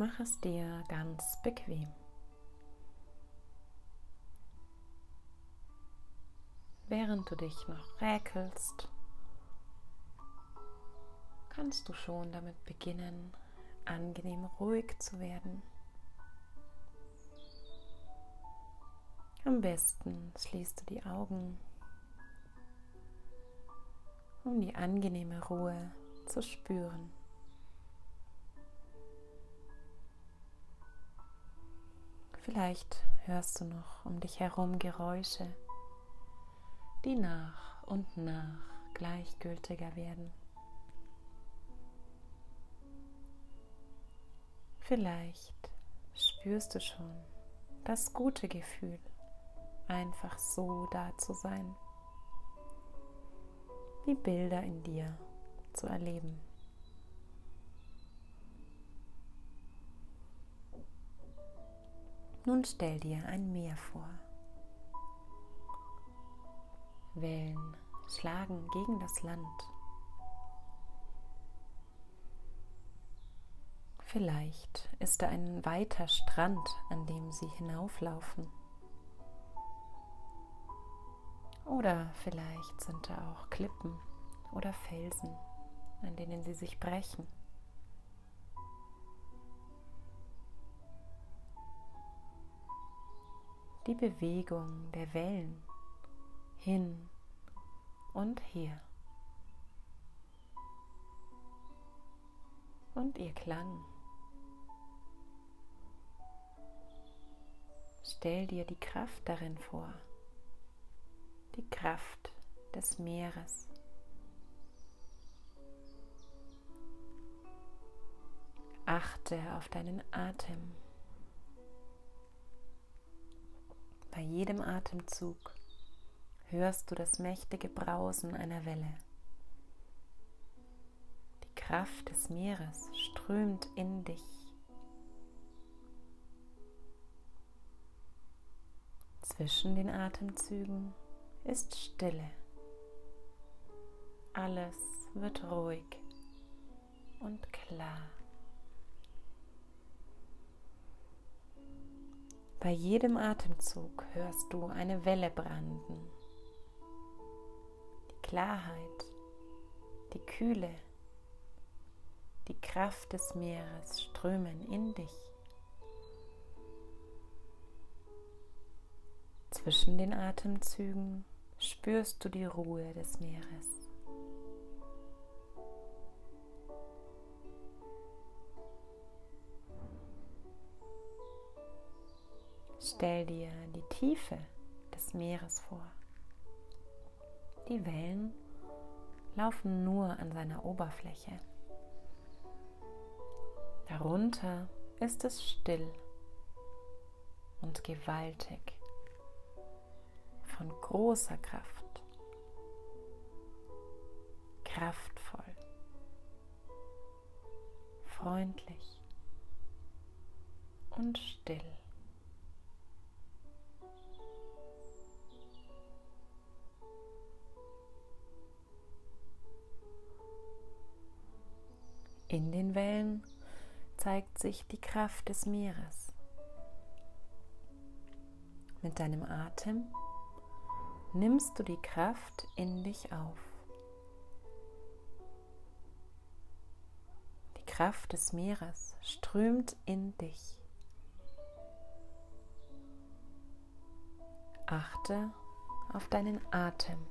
Mach es dir ganz bequem. Während du dich noch räkelst, kannst du schon damit beginnen, angenehm ruhig zu werden. Am besten schließt du die Augen, um die angenehme Ruhe zu spüren. Vielleicht hörst du noch um dich herum Geräusche, die nach und nach gleichgültiger werden. Vielleicht spürst du schon das gute Gefühl, einfach so da zu sein, die Bilder in dir zu erleben. Nun stell dir ein Meer vor. Wellen schlagen gegen das Land. Vielleicht ist da ein weiter Strand, an dem sie hinauflaufen. Oder vielleicht sind da auch Klippen oder Felsen, an denen sie sich brechen. Die Bewegung der Wellen hin und her. Und ihr Klang. Stell dir die Kraft darin vor, die Kraft des Meeres. Achte auf deinen Atem. Jedem Atemzug hörst du das mächtige Brausen einer Welle. Die Kraft des Meeres strömt in dich. Zwischen den Atemzügen ist Stille. Alles wird ruhig und klar. Bei jedem Atemzug hörst du eine Welle branden. Die Klarheit, die Kühle, die Kraft des Meeres strömen in dich. Zwischen den Atemzügen spürst du die Ruhe des Meeres. Stell dir die Tiefe des Meeres vor. Die Wellen laufen nur an seiner Oberfläche. Darunter ist es still und gewaltig, von großer Kraft, kraftvoll, freundlich und still. In den Wellen zeigt sich die Kraft des Meeres. Mit deinem Atem nimmst du die Kraft in dich auf. Die Kraft des Meeres strömt in dich. Achte auf deinen Atem.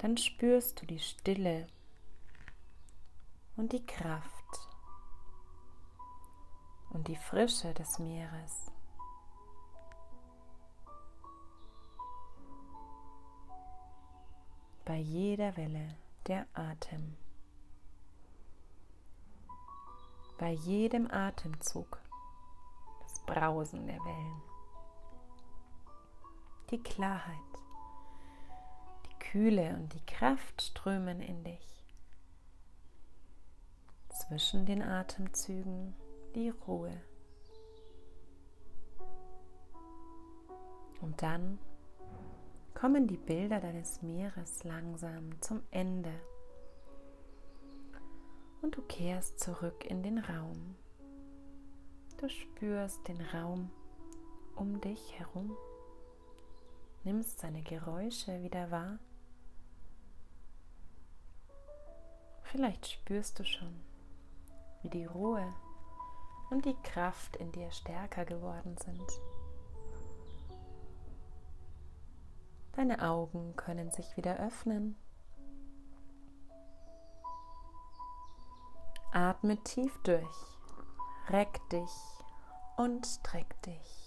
Dann spürst du die Stille und die Kraft und die Frische des Meeres. Bei jeder Welle der Atem. Bei jedem Atemzug das Brausen der Wellen. Die Klarheit Kühle und die Kraft strömen in dich. Zwischen den Atemzügen die Ruhe. Und dann kommen die Bilder deines Meeres langsam zum Ende. Und du kehrst zurück in den Raum. Du spürst den Raum um dich herum, nimmst seine Geräusche wieder wahr. Vielleicht spürst du schon, wie die Ruhe und die Kraft in dir stärker geworden sind. Deine Augen können sich wieder öffnen. Atme tief durch, reck dich und streck dich.